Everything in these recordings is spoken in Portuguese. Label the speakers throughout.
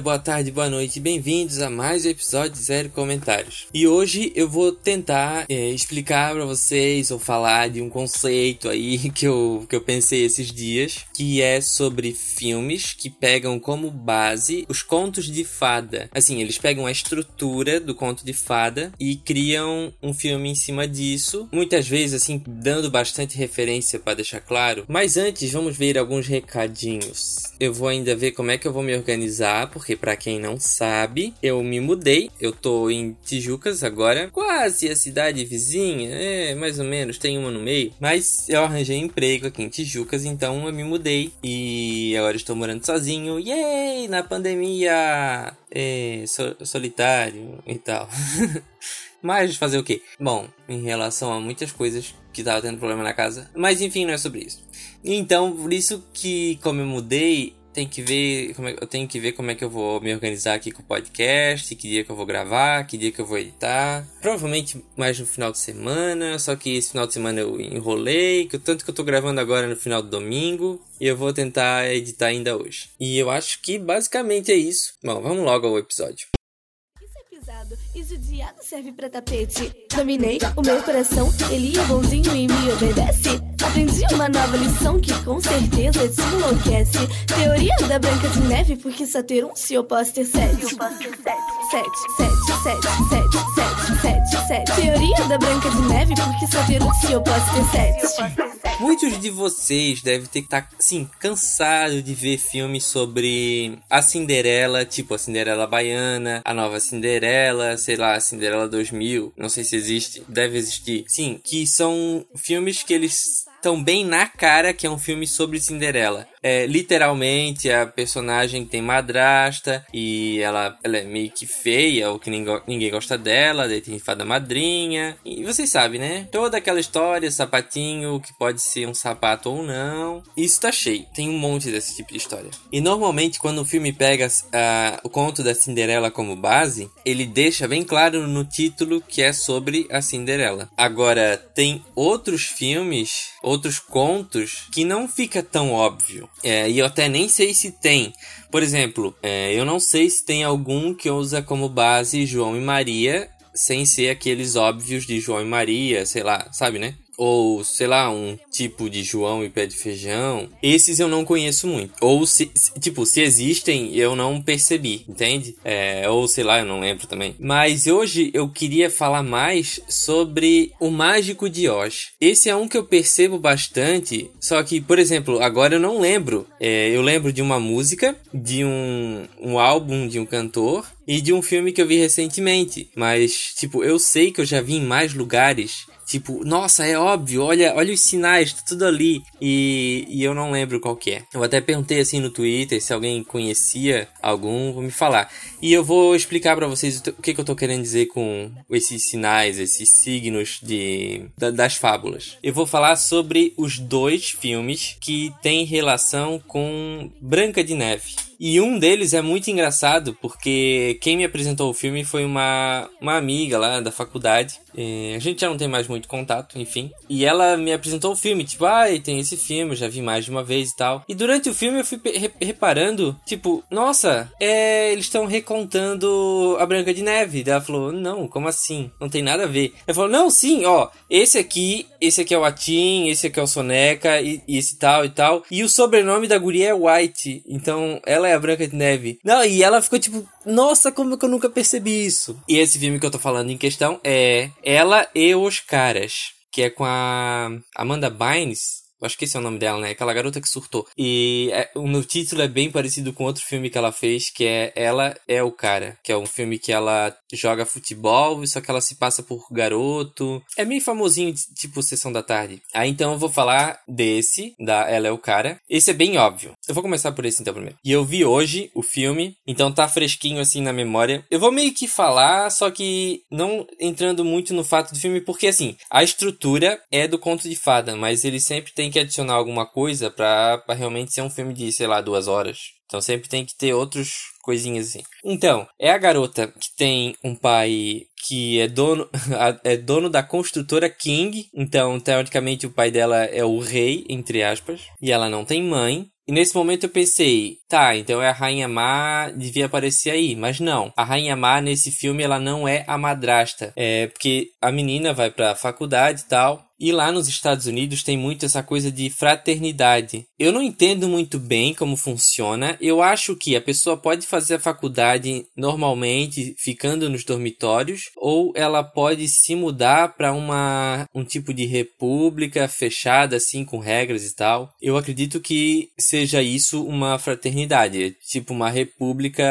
Speaker 1: Boa tarde, boa noite, bem-vindos a mais um episódio de Zero Comentários. E hoje eu vou tentar é, explicar para vocês ou falar de um conceito aí que eu, que eu pensei esses dias, que é sobre filmes que pegam como base os contos de fada. Assim, eles pegam a estrutura do conto de fada e criam um filme em cima disso, muitas vezes assim dando bastante referência para deixar claro. Mas antes, vamos ver alguns recadinhos. Eu vou ainda ver como é que eu vou me organizar, porque para quem não sabe, eu me mudei. Eu tô em Tijucas agora, quase a cidade vizinha, é, mais ou menos, tem uma no meio. Mas eu arranjei emprego aqui em Tijucas, então eu me mudei e agora estou morando sozinho. Yay! Na pandemia! É, so, solitário e tal. Mas fazer o quê? Bom, em relação a muitas coisas que tava tendo problema na casa. Mas enfim, não é sobre isso. Então, por isso que como eu mudei, tem que ver como é, eu tenho que ver como é que eu vou me organizar aqui com o podcast, que dia que eu vou gravar, que dia que eu vou editar. Provavelmente mais no final de semana, só que esse final de semana eu enrolei, que tanto que eu tô gravando agora no final do domingo, e eu vou tentar editar ainda hoje. E eu acho que basicamente é isso. Bom, vamos logo ao episódio.
Speaker 2: E judiado serve pra tapete. Dominei o meu coração, ele é bonzinho e me obedece. Aprendi uma nova lição que com certeza te enlouquece. Teoria da Branca de Neve, porque só ter um se eu posso ter sete. Sete, sete, sete, sete, sete, sete, sete. Teoria da Branca de Neve, porque só um se eu posso ter sete.
Speaker 1: Muitos de vocês devem ter estar, tá, assim, cansado de ver filmes sobre a Cinderela, tipo a Cinderela Baiana, a nova Cinderela, sei lá, a Cinderela 2000, não sei se existe, deve existir. Sim, que são filmes que eles estão bem na cara que é um filme sobre Cinderela é, literalmente a personagem tem madrasta e ela, ela é meio que feia, ou que ninguém, gosta dela, daí tem fada madrinha. E vocês sabem, né? Toda aquela história, sapatinho, que pode ser um sapato ou não. Isso tá cheio, tem um monte desse tipo de história. E normalmente, quando o filme pega uh, o conto da Cinderela como base, ele deixa bem claro no título que é sobre a Cinderela. Agora, tem outros filmes, outros contos, que não fica tão óbvio. É, e eu até nem sei se tem. Por exemplo, é, eu não sei se tem algum que usa como base João e Maria, sem ser aqueles óbvios de João e Maria, sei lá, sabe, né? Ou sei lá, um tipo de João e pé de feijão. Esses eu não conheço muito. Ou se, tipo, se existem, eu não percebi, entende? É, ou sei lá, eu não lembro também. Mas hoje eu queria falar mais sobre o Mágico de Oz. Esse é um que eu percebo bastante, só que, por exemplo, agora eu não lembro. É, eu lembro de uma música, de um, um álbum de um cantor e de um filme que eu vi recentemente. Mas, tipo, eu sei que eu já vi em mais lugares Tipo, nossa, é óbvio, olha, olha os sinais, tá tudo ali. E, e eu não lembro qual que é. Eu até perguntei assim no Twitter se alguém conhecia algum, vou me falar. E eu vou explicar para vocês o que, que eu tô querendo dizer com esses sinais, esses signos de da, das fábulas. Eu vou falar sobre os dois filmes que têm relação com Branca de Neve. E um deles é muito engraçado porque quem me apresentou o filme foi uma, uma amiga lá da faculdade. a gente já não tem mais muito contato, enfim. E ela me apresentou o filme, tipo, ah, tem esse filme, já vi mais de uma vez e tal. E durante o filme eu fui reparando, tipo, nossa, é, eles estão recontando a Branca de Neve. Daí ela falou, não, como assim? Não tem nada a ver. Ela falou, não, sim, ó, esse aqui, esse aqui é o Atim, esse aqui é o Soneca, e, e esse tal e tal. E o sobrenome da guria é White. Então, ela é a Branca de Neve. Não, e ela ficou tipo, nossa, como que eu nunca percebi isso? E esse filme que eu tô falando em questão é Ela e os Caras, que é com a Amanda Bynes acho que esse é o nome dela, né? Aquela garota que surtou. E é, no título é bem parecido com outro filme que ela fez, que é Ela é o Cara, que é um filme que ela joga futebol, só que ela se passa por garoto. É meio famosinho, tipo Sessão da Tarde. Aí então eu vou falar desse, da Ela é o Cara. Esse é bem óbvio. Eu vou começar por esse então primeiro. E eu vi hoje o filme, então tá fresquinho assim na memória. Eu vou meio que falar, só que não entrando muito no fato do filme, porque assim, a estrutura é do conto de fada, mas ele sempre tem que adicionar alguma coisa para realmente ser um filme de, sei lá, duas horas. Então sempre tem que ter outros coisinhas assim. Então, é a garota que tem um pai que é dono, é dono da construtora King. Então, teoricamente, o pai dela é o rei, entre aspas. E ela não tem mãe. E nesse momento eu pensei, tá, então é a Rainha Má, devia aparecer aí. Mas não, a Rainha Má nesse filme ela não é a madrasta. É porque a menina vai pra faculdade e tal. E lá nos Estados Unidos tem muito essa coisa de fraternidade. Eu não entendo muito bem como funciona. Eu acho que a pessoa pode fazer a faculdade normalmente ficando nos dormitórios ou ela pode se mudar para uma um tipo de república fechada assim com regras e tal. Eu acredito que seja isso uma fraternidade, tipo uma república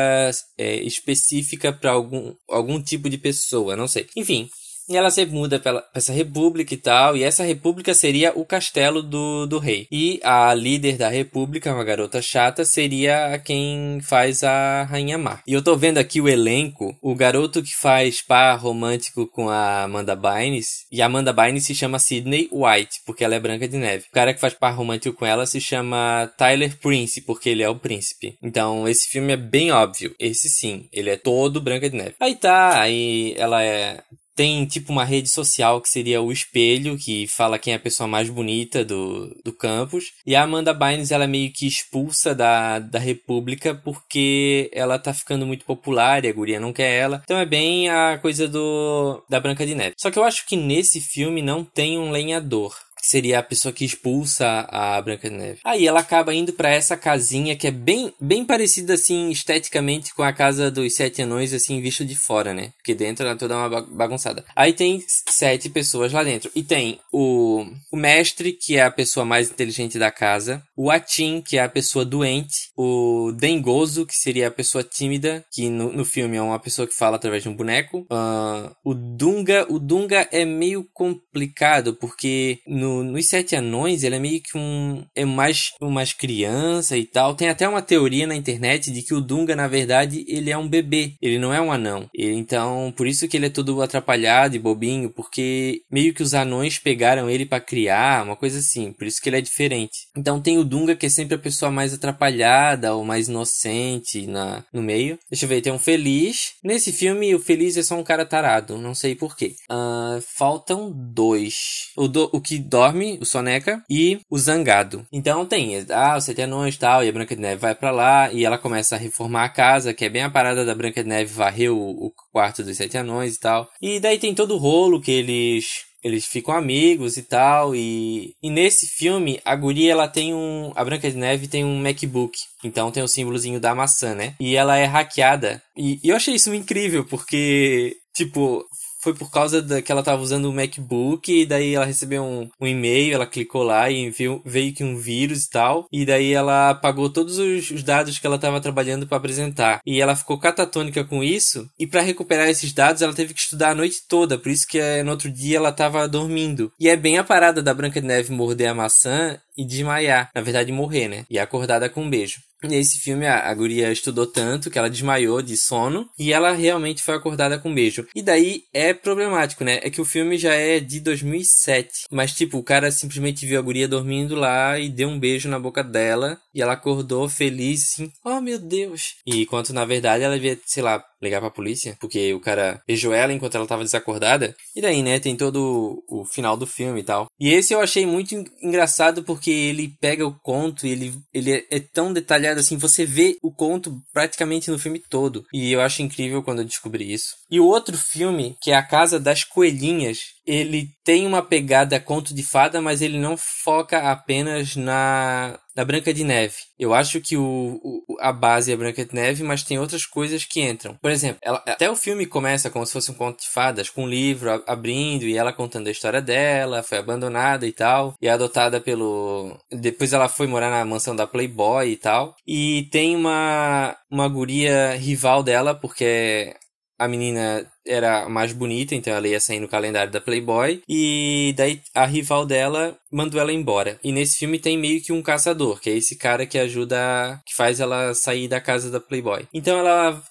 Speaker 1: é, específica para algum algum tipo de pessoa, não sei. Enfim, e ela se muda para essa república e tal. E essa república seria o castelo do, do rei. E a líder da república, uma garota chata, seria quem faz a Rainha Má. E eu tô vendo aqui o elenco. O garoto que faz par romântico com a Amanda Bynes. E a Amanda Bynes se chama Sidney White, porque ela é branca de neve. O cara que faz par romântico com ela se chama Tyler Prince, porque ele é o príncipe. Então esse filme é bem óbvio. Esse sim, ele é todo branca de neve. Aí tá, aí ela é tem tipo uma rede social que seria o espelho, que fala quem é a pessoa mais bonita do, do campus. E a Amanda Bynes, ela é meio que expulsa da, da República porque ela tá ficando muito popular e a guria não quer ela. Então é bem a coisa do da Branca de Neve. Só que eu acho que nesse filme não tem um lenhador que seria a pessoa que expulsa a Branca de Neve. Aí ela acaba indo para essa casinha que é bem, bem parecida assim esteticamente com a casa dos sete anões assim visto de fora, né? Porque dentro ela é toda uma bagunçada. Aí tem sete pessoas lá dentro e tem o, o mestre que é a pessoa mais inteligente da casa, o Atim que é a pessoa doente, o Dengoso que seria a pessoa tímida que no, no filme é uma pessoa que fala através de um boneco, uh, o Dunga, o Dunga é meio complicado porque no no, nos Sete Anões, ele é meio que um. É mais umas criança e tal. Tem até uma teoria na internet de que o Dunga, na verdade, ele é um bebê. Ele não é um anão. Ele, então, por isso que ele é todo atrapalhado e bobinho, porque meio que os anões pegaram ele para criar, uma coisa assim. Por isso que ele é diferente. Então tem o Dunga, que é sempre a pessoa mais atrapalhada ou mais inocente na, no meio. Deixa eu ver, tem um Feliz. Nesse filme, o Feliz é só um cara tarado. Não sei porquê. Uh, faltam dois. O, do, o que dorme, o Soneca, e o Zangado. Então tem, ah, os sete anões e tal, e a Branca de Neve vai para lá, e ela começa a reformar a casa, que é bem a parada da Branca de Neve varrer o, o quarto dos sete anões e tal. E daí tem todo o rolo que eles eles ficam amigos e tal e, e nesse filme a guria ela tem um a Branca de Neve tem um MacBook então tem o símbolozinho da maçã né e ela é hackeada e, e eu achei isso incrível porque tipo foi por causa da, que ela estava usando o MacBook, e daí ela recebeu um, um e-mail, ela clicou lá e viu, veio que um vírus e tal, e daí ela apagou todos os, os dados que ela estava trabalhando para apresentar. E ela ficou catatônica com isso, e para recuperar esses dados ela teve que estudar a noite toda, por isso que eh, no outro dia ela estava dormindo. E é bem a parada da Branca de Neve morder a maçã e desmaiar. Na verdade, morrer, né? E acordada com um beijo. Nesse filme, a, a guria estudou tanto que ela desmaiou de sono e ela realmente foi acordada com um beijo. E daí é problemático, né? É que o filme já é de 2007. Mas, tipo, o cara simplesmente viu a guria dormindo lá e deu um beijo na boca dela. E ela acordou feliz, assim, oh meu Deus. E enquanto na verdade ela devia, sei lá, ligar pra polícia, porque o cara beijou ela enquanto ela tava desacordada. E daí, né, tem todo o, final do filme e tal. E esse eu achei muito engraçado porque ele pega o conto e ele, ele é, é tão detalhado assim, você vê o conto praticamente no filme todo. E eu acho incrível quando eu descobri isso. E o outro filme, que é A Casa das Coelhinhas, ele tem uma pegada conto de fada, mas ele não foca apenas na, na Branca de Neve. Eu acho que o, o, a base é Branca de Neve, mas tem outras coisas que entram. Por exemplo, ela, até o filme começa como se fosse um conto de fadas, com um livro abrindo e ela contando a história dela, foi abandonada e tal, e é adotada pelo. Depois ela foi morar na mansão da Playboy e tal. E tem uma, uma guria rival dela, porque a menina era mais bonita, então ela ia sair no calendário da Playboy. E daí a rival dela mandou ela embora. E nesse filme tem meio que um caçador, que é esse cara que ajuda, que faz ela sair da casa da Playboy. Então ela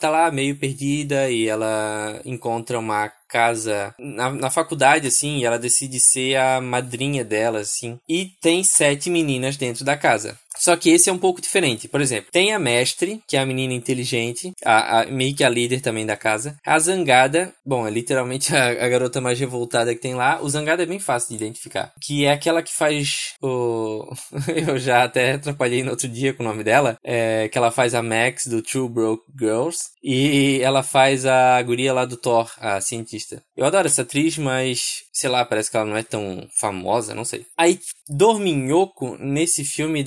Speaker 1: tá lá meio perdida e ela encontra uma casa na, na faculdade, assim, e ela decide ser a madrinha dela, assim. E tem sete meninas dentro da casa. Só que esse é um pouco diferente. Por exemplo, tem a mestre, que é a menina inteligente, a, a meio que a líder também da casa. A zangada, bom, é literalmente a, a, garota mais revoltada que tem lá. O zangada é bem fácil de identificar. Que é aquela que faz o. Eu já até atrapalhei no outro dia com o nome dela. É, que ela faz a Max do True Broke Girls. E ela faz a guria lá do Thor, a cientista. Eu adoro essa atriz, mas sei lá, parece que ela não é tão famosa, não sei. Aí, Dorminhoco, nesse filme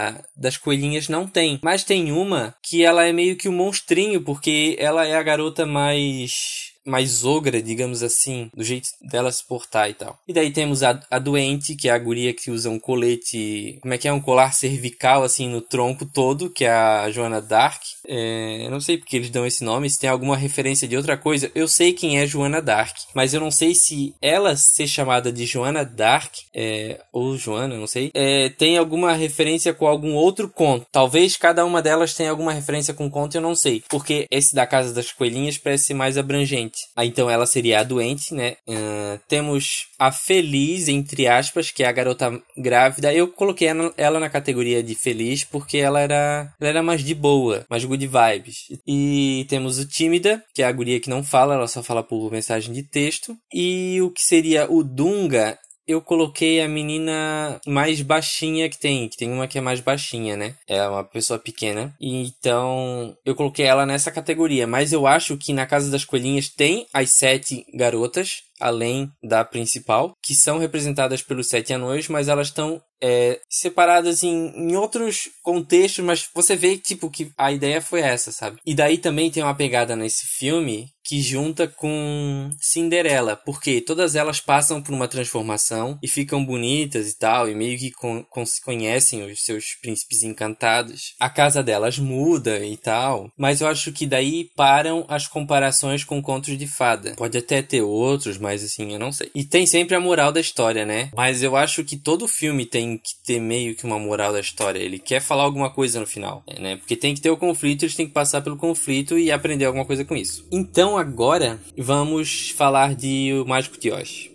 Speaker 1: da, das coelhinhas, não tem. Mas tem uma que ela é meio que um monstrinho, porque ela é a garota mais mais ogra, digamos assim, do jeito dela se portar e tal. E daí temos a, a doente, que é a guria que usa um colete, como é que é, um colar cervical assim no tronco todo, que é a Joana Dark. É, eu não sei porque eles dão esse nome, se tem alguma referência de outra coisa. Eu sei quem é Joana Dark, mas eu não sei se ela ser chamada de Joana Dark, é, ou Joana, não sei, é, tem alguma referência com algum outro conto. Talvez cada uma delas tenha alguma referência com conto, eu não sei. Porque esse da Casa das Coelhinhas parece ser mais abrangente. Ah, então ela seria a doente, né? Uh, temos a feliz, entre aspas, que é a garota grávida. Eu coloquei ela na categoria de feliz porque ela era, ela era mais de boa, mais good vibes. E temos o tímida, que é a guria que não fala, ela só fala por mensagem de texto. E o que seria o Dunga eu coloquei a menina mais baixinha que tem, que tem uma que é mais baixinha, né? É uma pessoa pequena. Então, eu coloquei ela nessa categoria. Mas eu acho que na Casa das Coelhinhas tem as sete garotas, além da principal, que são representadas pelos sete anões, mas elas estão é, separadas em, em outros contextos, mas você vê tipo que a ideia foi essa, sabe? E daí também tem uma pegada nesse filme que junta com Cinderela, porque todas elas passam por uma transformação e ficam bonitas e tal, e meio que con conhecem os seus príncipes encantados. A casa delas muda e tal, mas eu acho que daí param as comparações com contos de fada. Pode até ter outros, mas assim, eu não sei. E tem sempre a moral da história, né? Mas eu acho que todo filme tem que ter meio que uma moral da história. Ele quer falar alguma coisa no final, né? Porque tem que ter o conflito, eles têm que passar pelo conflito e aprender alguma coisa com isso. Então, agora vamos falar de O Mágico de Oz.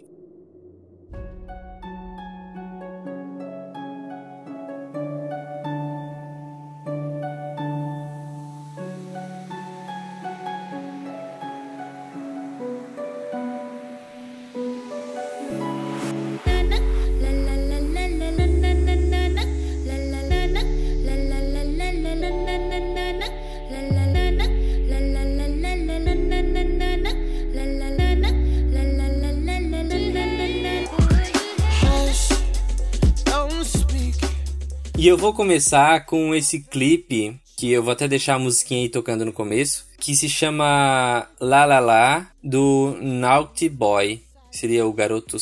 Speaker 1: E eu vou começar com esse clipe que eu vou até deixar a musiquinha aí tocando no começo, que se chama La La La do Naughty Boy. Seria o garoto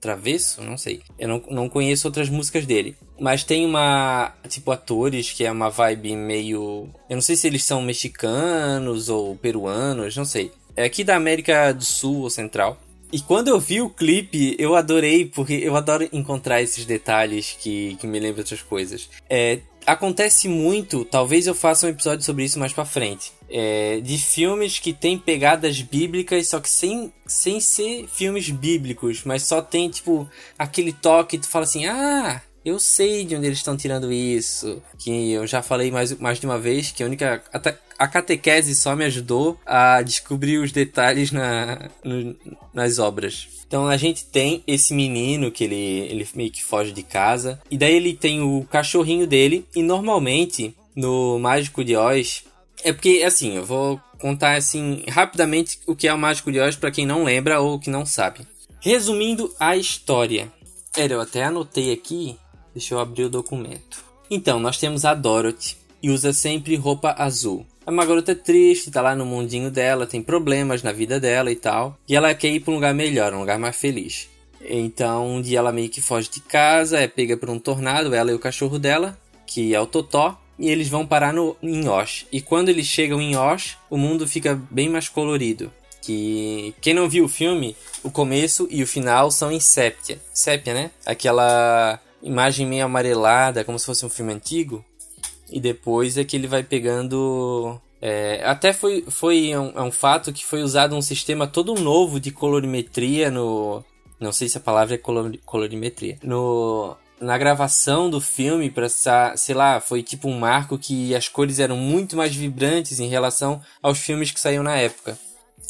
Speaker 1: travesso? Não sei. Eu não, não conheço outras músicas dele. Mas tem uma. Tipo, atores que é uma vibe meio. Eu não sei se eles são mexicanos ou peruanos, não sei. É aqui da América do Sul ou Central. E quando eu vi o clipe, eu adorei, porque eu adoro encontrar esses detalhes que, que me lembram outras coisas. É, acontece muito, talvez eu faça um episódio sobre isso mais pra frente. É, de filmes que tem pegadas bíblicas, só que sem, sem ser filmes bíblicos, mas só tem, tipo, aquele toque, tu fala assim, ah, eu sei de onde eles estão tirando isso. Que eu já falei mais, mais de uma vez que a única. A catequese só me ajudou a descobrir os detalhes na, no, nas obras. Então a gente tem esse menino que ele, ele meio que foge de casa. E daí ele tem o cachorrinho dele. E normalmente no Mágico de Oz. É porque, assim, eu vou contar assim rapidamente o que é o Mágico de Oz para quem não lembra ou que não sabe. Resumindo a história. Era, eu até anotei aqui Deixa eu abrir o documento. Então, nós temos a Dorothy e usa sempre roupa azul. É uma garota triste, tá lá no mundinho dela, tem problemas na vida dela e tal. E ela quer ir pra um lugar melhor, um lugar mais feliz. Então, um dia ela meio que foge de casa, é pega por um tornado, ela e o cachorro dela, que é o Totó, e eles vão parar no, em Osh. E quando eles chegam em Osh, o mundo fica bem mais colorido. Que quem não viu o filme, o começo e o final são em sépia. Sépia, né? Aquela imagem meio amarelada, como se fosse um filme antigo. E depois é que ele vai pegando. É, até foi, foi um, é um fato que foi usado um sistema todo novo de colorimetria no. Não sei se a palavra é color, colorimetria. No, na gravação do filme, pra, sei lá, foi tipo um marco que as cores eram muito mais vibrantes em relação aos filmes que saíam na época.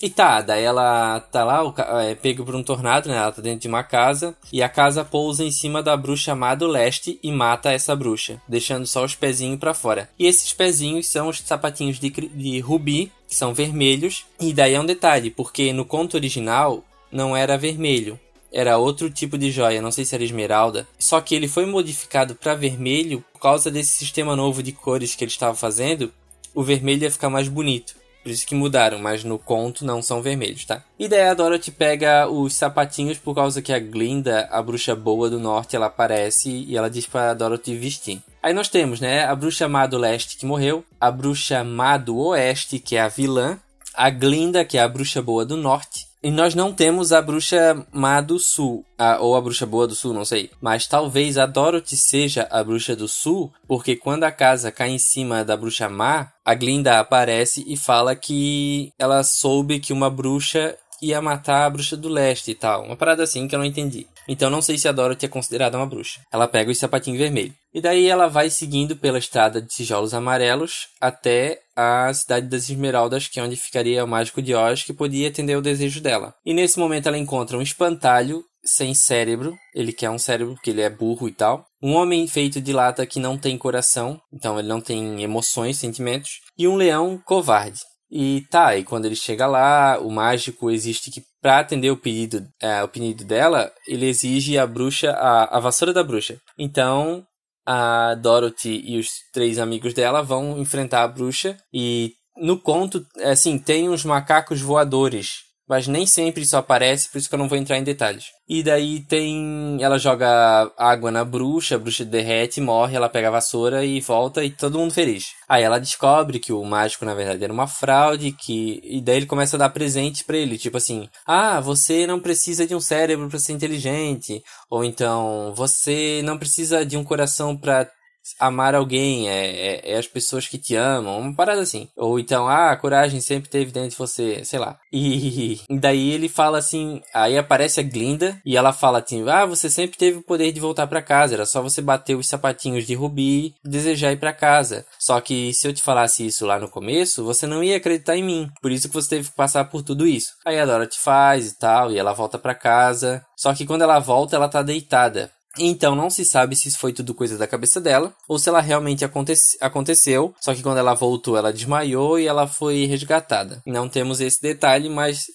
Speaker 1: E tá, daí ela tá lá, é pego por um tornado, né? Ela tá dentro de uma casa e a casa pousa em cima da bruxa do leste e mata essa bruxa, deixando só os pezinhos para fora. E esses pezinhos são os sapatinhos de, de rubi, que são vermelhos. E daí é um detalhe, porque no conto original não era vermelho, era outro tipo de joia, não sei se era esmeralda. Só que ele foi modificado para vermelho por causa desse sistema novo de cores que ele estava fazendo. O vermelho ia ficar mais bonito. Por isso que mudaram, mas no conto não são vermelhos, tá? E daí a Dorothy pega os sapatinhos por causa que a Glinda, a bruxa boa do norte, ela aparece e ela diz pra Dorothy vestir. Aí nós temos, né, a bruxa má do leste que morreu, a bruxa má do oeste, que é a vilã, a Glinda, que é a bruxa boa do norte, e nós não temos a bruxa má do sul, a, ou a bruxa boa do sul, não sei. Mas talvez a Dorothy seja a bruxa do sul, porque quando a casa cai em cima da bruxa má, a Glinda aparece e fala que ela soube que uma bruxa ia matar a bruxa do leste e tal. Uma parada assim que eu não entendi. Então não sei se a Dorothy é considerada uma bruxa. Ela pega os sapatinhos vermelhos. E daí ela vai seguindo pela estrada de tijolos amarelos até a cidade das Esmeraldas, que é onde ficaria o mágico de Oz, que podia atender o desejo dela. E nesse momento ela encontra um espantalho sem cérebro, ele quer um cérebro porque ele é burro e tal. Um homem feito de lata que não tem coração, então ele não tem emoções, sentimentos. E um leão covarde. E tá, e quando ele chega lá, o mágico existe que para atender o pedido, é, o pedido dela, ele exige a bruxa, a, a vassoura da bruxa. Então, a Dorothy e os três amigos dela vão enfrentar a bruxa e no conto, assim, tem uns macacos voadores mas nem sempre isso aparece, por isso que eu não vou entrar em detalhes. E daí tem. Ela joga água na bruxa, a bruxa derrete, morre, ela pega a vassoura e volta e todo mundo feliz. Aí ela descobre que o mágico na verdade era uma fraude, que. E daí ele começa a dar presente para ele, tipo assim: Ah, você não precisa de um cérebro para ser inteligente. Ou então, você não precisa de um coração para amar alguém, é, é, é, as pessoas que te amam, uma parada assim. Ou então, ah, a coragem sempre teve dentro de você, sei lá. E, daí ele fala assim, aí aparece a Glinda e ela fala assim, ah, você sempre teve o poder de voltar para casa, era só você bater os sapatinhos de rubi e desejar ir para casa. Só que se eu te falasse isso lá no começo, você não ia acreditar em mim. Por isso que você teve que passar por tudo isso. Aí a Dorothy faz e tal, e ela volta para casa. Só que quando ela volta, ela tá deitada. Então não se sabe se isso foi tudo coisa da cabeça dela ou se ela realmente aconte aconteceu, só que quando ela voltou ela desmaiou e ela foi resgatada. Não temos esse detalhe, mas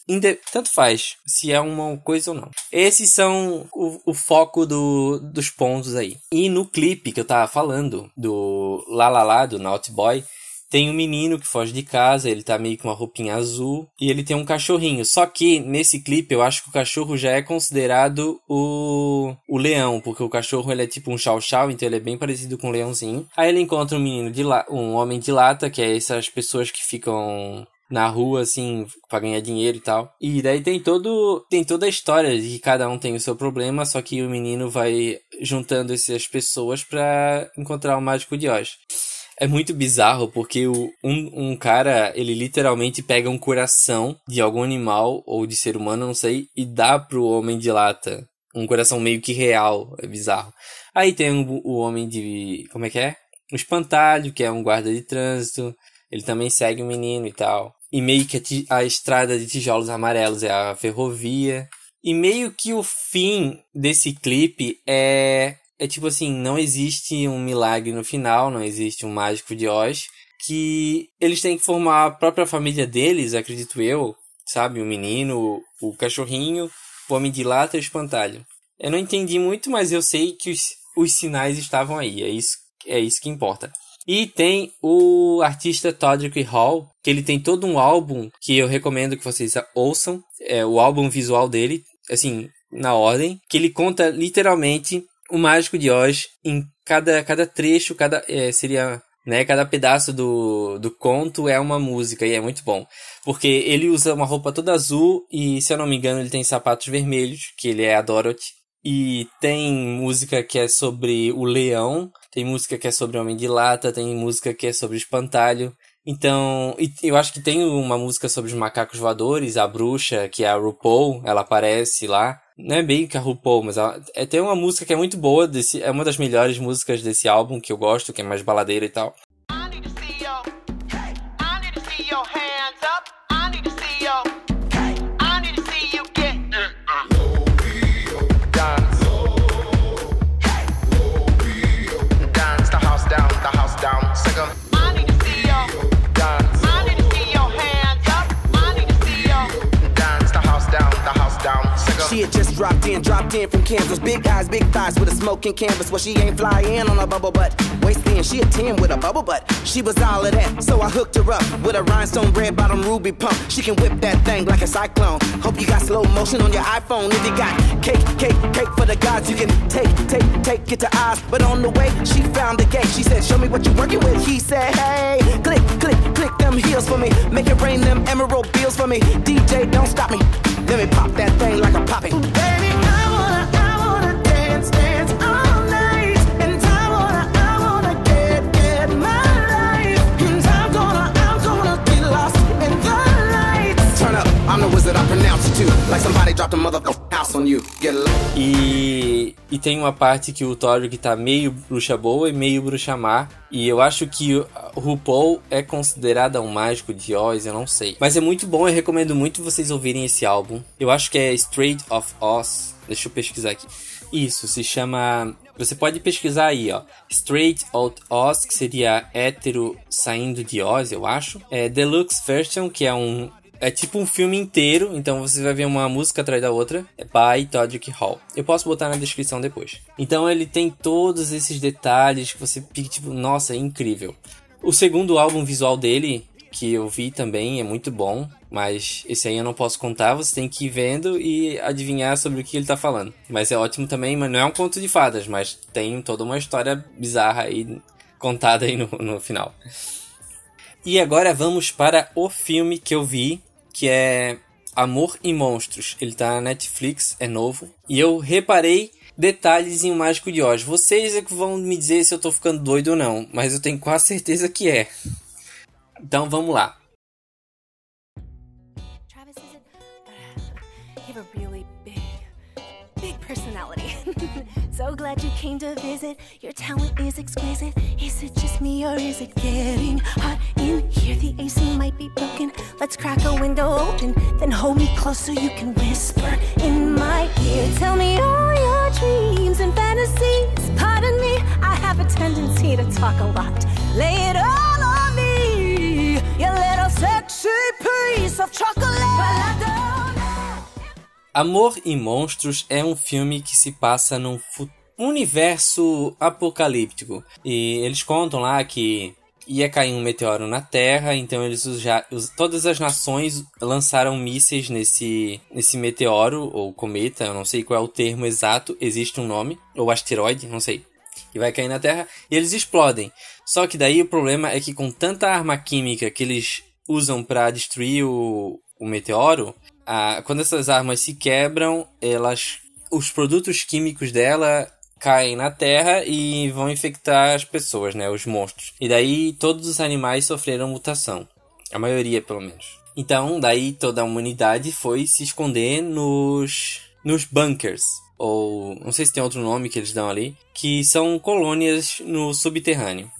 Speaker 1: tanto faz se é uma coisa ou não. Esses são o, o foco do, dos pontos aí. E no clipe que eu tava falando, do La La La, do Naughty Boy, tem um menino que foge de casa, ele tá meio com uma roupinha azul e ele tem um cachorrinho. Só que nesse clipe eu acho que o cachorro já é considerado o, o leão, porque o cachorro ele é tipo um chau-chau, então ele é bem parecido com um leãozinho. Aí ele encontra um menino de la... um homem de lata, que é essas pessoas que ficam na rua, assim, para ganhar dinheiro e tal. E daí tem todo tem toda a história de que cada um tem o seu problema, só que o menino vai juntando essas pessoas para encontrar o mágico de Oz é muito bizarro porque o, um, um cara, ele literalmente pega um coração de algum animal ou de ser humano, não sei, e dá pro homem de lata. Um coração meio que real, é bizarro. Aí tem o, o homem de. Como é que é? O espantalho, que é um guarda de trânsito. Ele também segue o menino e tal. E meio que a, a estrada de tijolos amarelos é a ferrovia. E meio que o fim desse clipe é é tipo assim, não existe um milagre no final, não existe um mágico de Oz, que eles têm que formar a própria família deles, acredito eu, sabe? O menino, o cachorrinho, o homem de lata e o espantalho. Eu não entendi muito, mas eu sei que os, os sinais estavam aí, é isso, é isso que importa. E tem o artista Todrick Hall, que ele tem todo um álbum que eu recomendo que vocês ouçam. É o álbum visual dele, assim, na ordem, que ele conta literalmente o Mágico de Oz, em cada, cada trecho, cada é, seria né? Cada pedaço do, do conto é uma música e é muito bom. Porque ele usa uma roupa toda azul e, se eu não me engano, ele tem sapatos vermelhos, que ele é a Dorothy. E tem música que é sobre o leão, tem música que é sobre o Homem de Lata, tem música que é sobre o espantalho. Então, eu acho que tem uma música sobre os macacos voadores, a bruxa, que é a RuPaul, ela aparece lá Não é bem que a RuPaul, mas ela é, tem uma música que é muito boa, desse, é uma das melhores músicas desse álbum que eu gosto, que é mais baladeira e tal.
Speaker 3: She had just dropped in, dropped in from Kansas. Big eyes, big thighs with a smoking canvas. Well, she ain't flying on a bubble butt. Waist she a 10 with a bubble butt. She was all of that, so I hooked her up with a rhinestone red bottom ruby pump. She can whip that thing like a cyclone. Hope you got slow motion on your iPhone. If you got cake, cake, cake for the gods, you can take, take, take it to Oz. But on the way, she found the gate. She said, Show me what you're working with. He said, Hey, click, click, click them heels for me. Make it rain them emerald bills for me. DJ, don't stop me. Let me pop that thing like a poppy. Baby, I wanna, I wanna dance, dance all night. And I wanna, I wanna get, get my life. And I'm gonna, I'm gonna get lost in the lights. Turn up, I'm the wizard, I pronounce it too. Like somebody dropped a motherfucking house on you. Get low.
Speaker 1: E, e tem uma parte que o Thoric tá meio bruxa boa e meio bruxa má. E eu acho que o RuPaul é considerada um mágico de Oz, eu não sei. Mas é muito bom, eu recomendo muito vocês ouvirem esse álbum. Eu acho que é Straight of Oz. Deixa eu pesquisar aqui. Isso, se chama. Você pode pesquisar aí, ó. Straight Out Oz, que seria hétero saindo de Oz, eu acho. É Deluxe Version, que é um. É tipo um filme inteiro, então você vai ver uma música atrás da outra. É by Todrick Hall. Eu posso botar na descrição depois. Então ele tem todos esses detalhes que você fica tipo, nossa, é incrível. O segundo álbum visual dele, que eu vi também, é muito bom. Mas esse aí eu não posso contar, você tem que ir vendo e adivinhar sobre o que ele tá falando. Mas é ótimo também, mas não é um conto de fadas, mas tem toda uma história bizarra aí contada aí no, no final. E agora vamos para o filme que eu vi, que é Amor e Monstros. Ele tá na Netflix, é novo. E eu reparei detalhes em O Mágico de Oz. Vocês é que vão me dizer se eu tô ficando doido ou não, mas eu tenho quase certeza que é. Então vamos lá.
Speaker 4: Travis, personality. so glad you came to visit. Your talent is exquisite. Is it just me or is it getting hot in here? The AC might be broken. Let's crack a window open. Then hold me close so you can whisper in my ear. Tell me all your dreams and fantasies. Pardon me, I have a tendency to talk a lot. Lay it all on me, you little sexy piece of chocolate.
Speaker 1: Amor e Monstros é um filme que se passa num universo apocalíptico. E eles contam lá que ia cair um meteoro na Terra, então eles já todas as nações lançaram mísseis nesse nesse meteoro ou cometa, eu não sei qual é o termo exato, existe um nome, ou asteroide, não sei. E vai cair na Terra e eles explodem. Só que daí o problema é que com tanta arma química que eles usam para destruir o, o meteoro, ah, quando essas armas se quebram, elas, os produtos químicos dela caem na Terra e vão infectar as pessoas, né, os monstros. E daí todos os animais sofreram mutação, a maioria pelo menos. Então, daí toda a humanidade foi se esconder nos nos bunkers ou não sei se tem outro nome que eles dão ali, que são colônias no subterrâneo.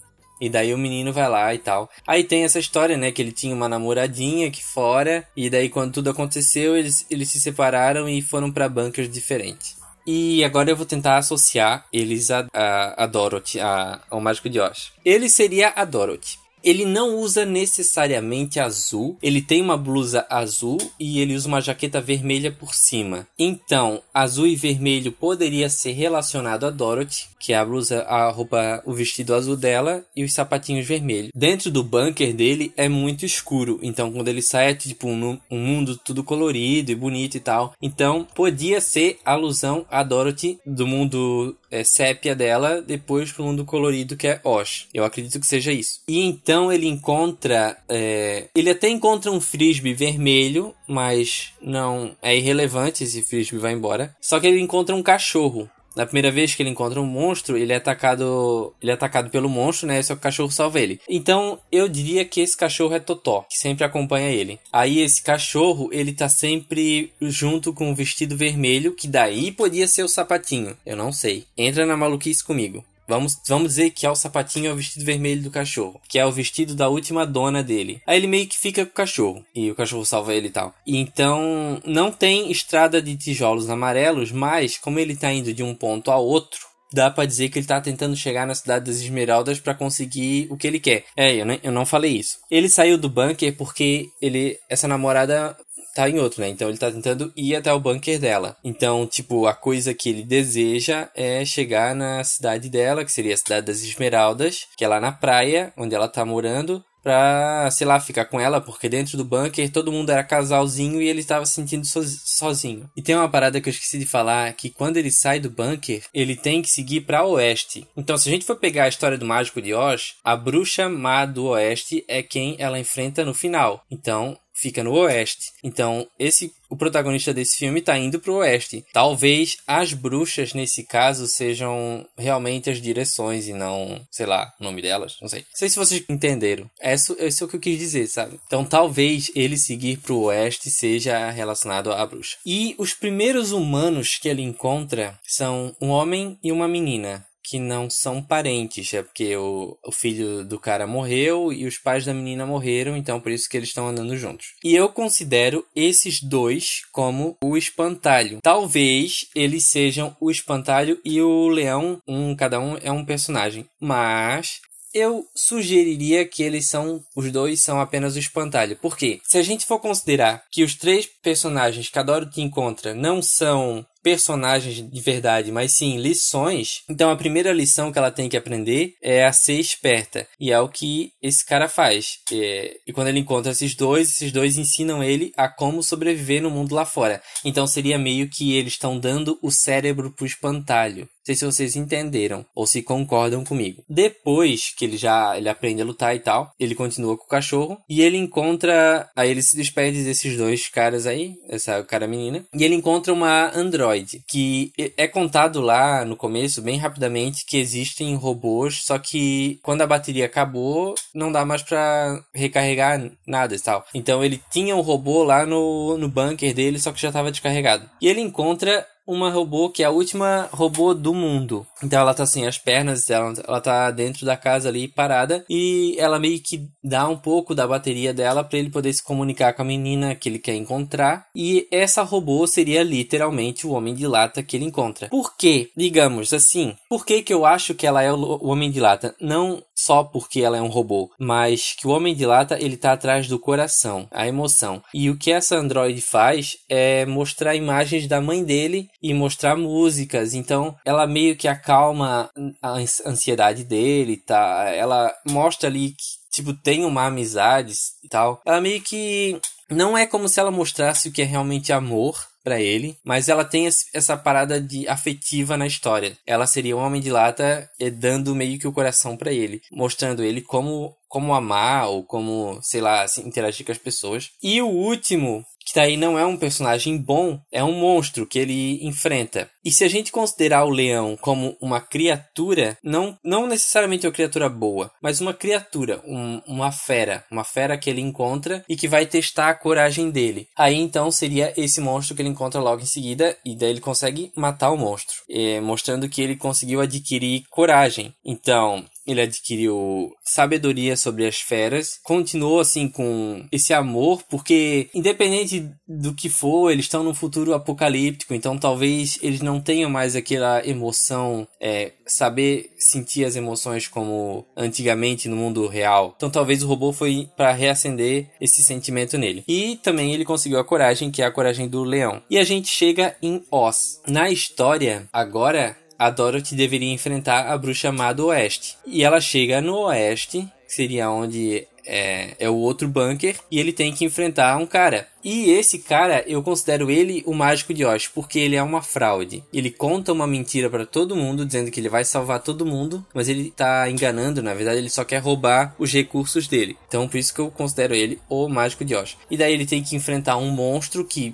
Speaker 1: E daí o menino vai lá e tal. Aí tem essa história, né? Que ele tinha uma namoradinha aqui fora. E daí quando tudo aconteceu, eles, eles se separaram e foram pra bunkers diferentes. E agora eu vou tentar associar eles a, a, a Dorothy, a, ao Mágico de Oz. Ele seria a Dorothy. Ele não usa necessariamente azul, ele tem uma blusa azul e ele usa uma jaqueta vermelha por cima. Então, azul e vermelho poderia ser relacionado a Dorothy, que é a blusa, a roupa, o vestido azul dela e os sapatinhos vermelhos. Dentro do bunker dele é muito escuro, então quando ele sai é tipo um, um mundo tudo colorido e bonito e tal. Então, podia ser alusão a Dorothy do mundo é, sépia dela, depois pro mundo colorido que é Osh. Eu acredito que seja isso. E então ele encontra. é, ele até encontra um frisbee vermelho, mas não é irrelevante esse frisbee vai embora. Só que ele encontra um cachorro. Na primeira vez que ele encontra um monstro, ele é atacado, ele é atacado pelo monstro, né? Só que o cachorro salva ele. Então, eu diria que esse cachorro é Totó, que sempre acompanha ele. Aí esse cachorro, ele tá sempre junto com o vestido vermelho, que daí podia ser o sapatinho. Eu não sei. Entra na maluquice comigo. Vamos, vamos dizer que é o sapatinho é o vestido vermelho do cachorro, que é o vestido da última dona dele. Aí ele meio que fica com o cachorro, e o cachorro salva ele e tal. E então, não tem estrada de tijolos amarelos, mas como ele tá indo de um ponto a outro, dá para dizer que ele tá tentando chegar na cidade das Esmeraldas para conseguir o que ele quer. É, eu, eu não falei isso. Ele saiu do bunker porque ele essa namorada tá em outro, né? Então ele tá tentando ir até o bunker dela. Então, tipo, a coisa que ele deseja é chegar na cidade dela, que seria a cidade das Esmeraldas, que é lá na praia, onde ela tá morando, pra, sei lá, ficar com ela, porque dentro do bunker todo mundo era casalzinho e ele estava se sentindo sozinho. E tem uma parada que eu esqueci de falar, que quando ele sai do bunker, ele tem que seguir para oeste. Então, se a gente for pegar a história do Mágico de Oz, a bruxa má do oeste é quem ela enfrenta no final. Então, fica no oeste. Então, esse o protagonista desse filme está indo para o oeste. Talvez as bruxas nesse caso sejam realmente as direções e não, sei lá, o nome delas, não sei. Não sei se vocês entenderam. Esse, esse é o que eu quis dizer, sabe? Então, talvez ele seguir para o oeste seja relacionado à bruxa. E os primeiros humanos que ele encontra são um homem e uma menina que não são parentes, é porque o, o filho do cara morreu e os pais da menina morreram, então por isso que eles estão andando juntos. E eu considero esses dois como o espantalho. Talvez eles sejam o espantalho e o leão, um cada um é um personagem, mas eu sugeriria que eles são. Os dois são apenas o espantalho. Por quê? Se a gente for considerar que os três personagens que a Dorothy encontra não são personagens de verdade, mas sim lições. Então a primeira lição que ela tem que aprender é a ser esperta. E é o que esse cara faz. É... E quando ele encontra esses dois, esses dois ensinam ele a como sobreviver no mundo lá fora. Então seria meio que eles estão dando o cérebro pro espantalho. Sei se vocês entenderam ou se concordam comigo. Depois que ele já ele aprende a lutar e tal, ele continua com o cachorro e ele encontra. Aí ele se despede desses dois caras aí, essa cara menina, e ele encontra uma androide que é contado lá no começo, bem rapidamente, que existem robôs, só que quando a bateria acabou, não dá mais para recarregar nada e tal. Então ele tinha um robô lá no, no bunker dele, só que já estava descarregado. E ele encontra uma robô que é a última robô do mundo. Então ela tá sem as pernas, ela, ela tá dentro da casa ali parada e ela meio que dá um pouco da bateria dela para ele poder se comunicar com a menina que ele quer encontrar. E essa robô seria literalmente o homem de lata que ele encontra. Por quê? Digamos assim, por que que eu acho que ela é o homem de lata? Não só porque ela é um robô, mas que o homem de lata ele tá atrás do coração, a emoção. E o que essa androide faz é mostrar imagens da mãe dele e mostrar músicas. Então, ela meio que acalma a ansiedade dele, tá? Ela mostra ali que tipo tem uma amizade e tal. Ela meio que não é como se ela mostrasse o que é realmente amor, para ele, mas ela tem essa parada de afetiva na história. Ela seria um homem de lata dando meio que o coração para ele, mostrando ele como como amar ou como, sei lá, interagir com as pessoas. E o último que daí não é um personagem bom, é um monstro que ele enfrenta. E se a gente considerar o leão como uma criatura, não, não necessariamente uma criatura boa, mas uma criatura, um, uma fera, uma fera que ele encontra e que vai testar a coragem dele. Aí então seria esse monstro que ele encontra logo em seguida e daí ele consegue matar o monstro, é, mostrando que ele conseguiu adquirir coragem. Então, ele adquiriu sabedoria sobre as feras, continuou assim com esse amor, porque independente do que for, eles estão num futuro apocalíptico, então talvez eles não tenham mais aquela emoção, é, saber sentir as emoções como antigamente no mundo real. Então talvez o robô foi para reacender esse sentimento nele. E também ele conseguiu a coragem, que é a coragem do leão. E a gente chega em Oz. Na história, agora a Dorothy deveria enfrentar a bruxa má do Oeste. E ela chega no Oeste, que seria onde é, é o outro bunker, e ele tem que enfrentar um cara. E esse cara, eu considero ele o mágico de Oz, porque ele é uma fraude. Ele conta uma mentira para todo mundo, dizendo que ele vai salvar todo mundo, mas ele tá enganando, na verdade ele só quer roubar os recursos dele. Então por isso que eu considero ele o mágico de Oz. E daí ele tem que enfrentar um monstro que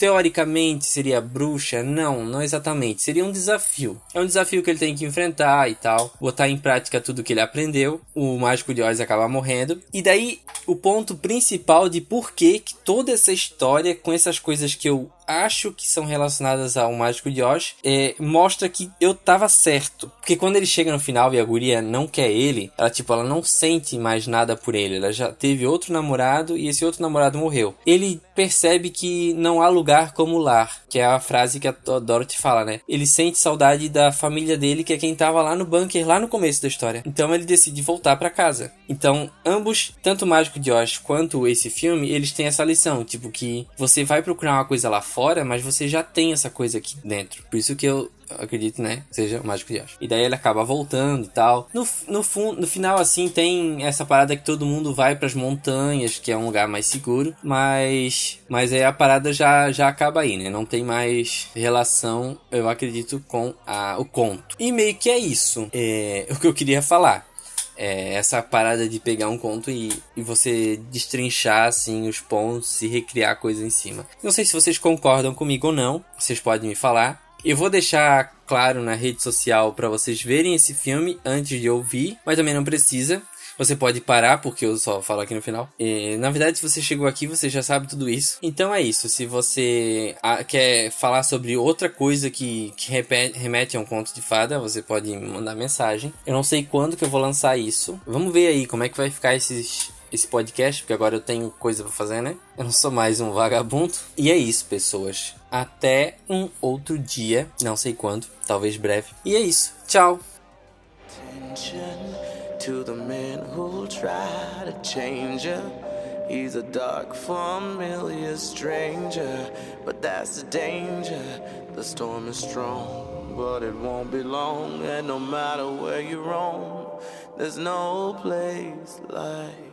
Speaker 1: teoricamente seria bruxa? Não, não exatamente. Seria um desafio. É um desafio que ele tem que enfrentar e tal, botar em prática tudo que ele aprendeu. O mágico de Oz acaba morrendo. E daí o ponto principal de por que toda essa história com essas coisas que eu acho que são relacionadas ao Mágico de Oz, é, mostra que eu tava certo. Porque quando ele chega no final e a guria não quer ele, ela tipo, ela não sente mais nada por ele. Ela já teve outro namorado e esse outro namorado morreu. Ele percebe que não há lugar como lar, que é a frase que a Dorothy fala, né? Ele sente saudade da família dele, que é quem tava lá no bunker, lá no começo da história. Então ele decide voltar para casa. Então, ambos, tanto o Mágico de Oz quanto esse filme, eles têm essa lição, tipo que você vai procurar uma coisa lá fora fora, mas você já tem essa coisa aqui dentro. Por isso que eu acredito, né? Seja o Mágico de Oz. E daí ele acaba voltando e tal. No, no, no final, assim, tem essa parada que todo mundo vai para as montanhas, que é um lugar mais seguro. Mas, mas aí a parada já, já acaba aí, né? Não tem mais relação, eu acredito, com a, o conto. E meio que é isso. É, o que eu queria falar. É, essa parada de pegar um conto e, e você destrinchar assim os pontos e recriar coisas em cima. Não sei se vocês concordam comigo ou não, vocês podem me falar. Eu vou deixar claro na rede social para vocês verem esse filme antes de ouvir, mas também não precisa. Você pode parar, porque eu só falo aqui no final. E, na verdade, se você chegou aqui, você já sabe tudo isso. Então é isso. Se você ah, quer falar sobre outra coisa que, que remete a um conto de fada, você pode mandar mensagem. Eu não sei quando que eu vou lançar isso. Vamos ver aí como é que vai ficar esses esse podcast, porque agora eu tenho coisa para fazer, né? Eu não sou mais um vagabundo. E é isso, pessoas. Até um outro dia, não sei quando, talvez breve. E é isso. Tchau. To the man who'll try to change you. He's a dark, familiar stranger, but that's the danger. The storm is strong, but it won't be long. And no matter where you roam, there's no place like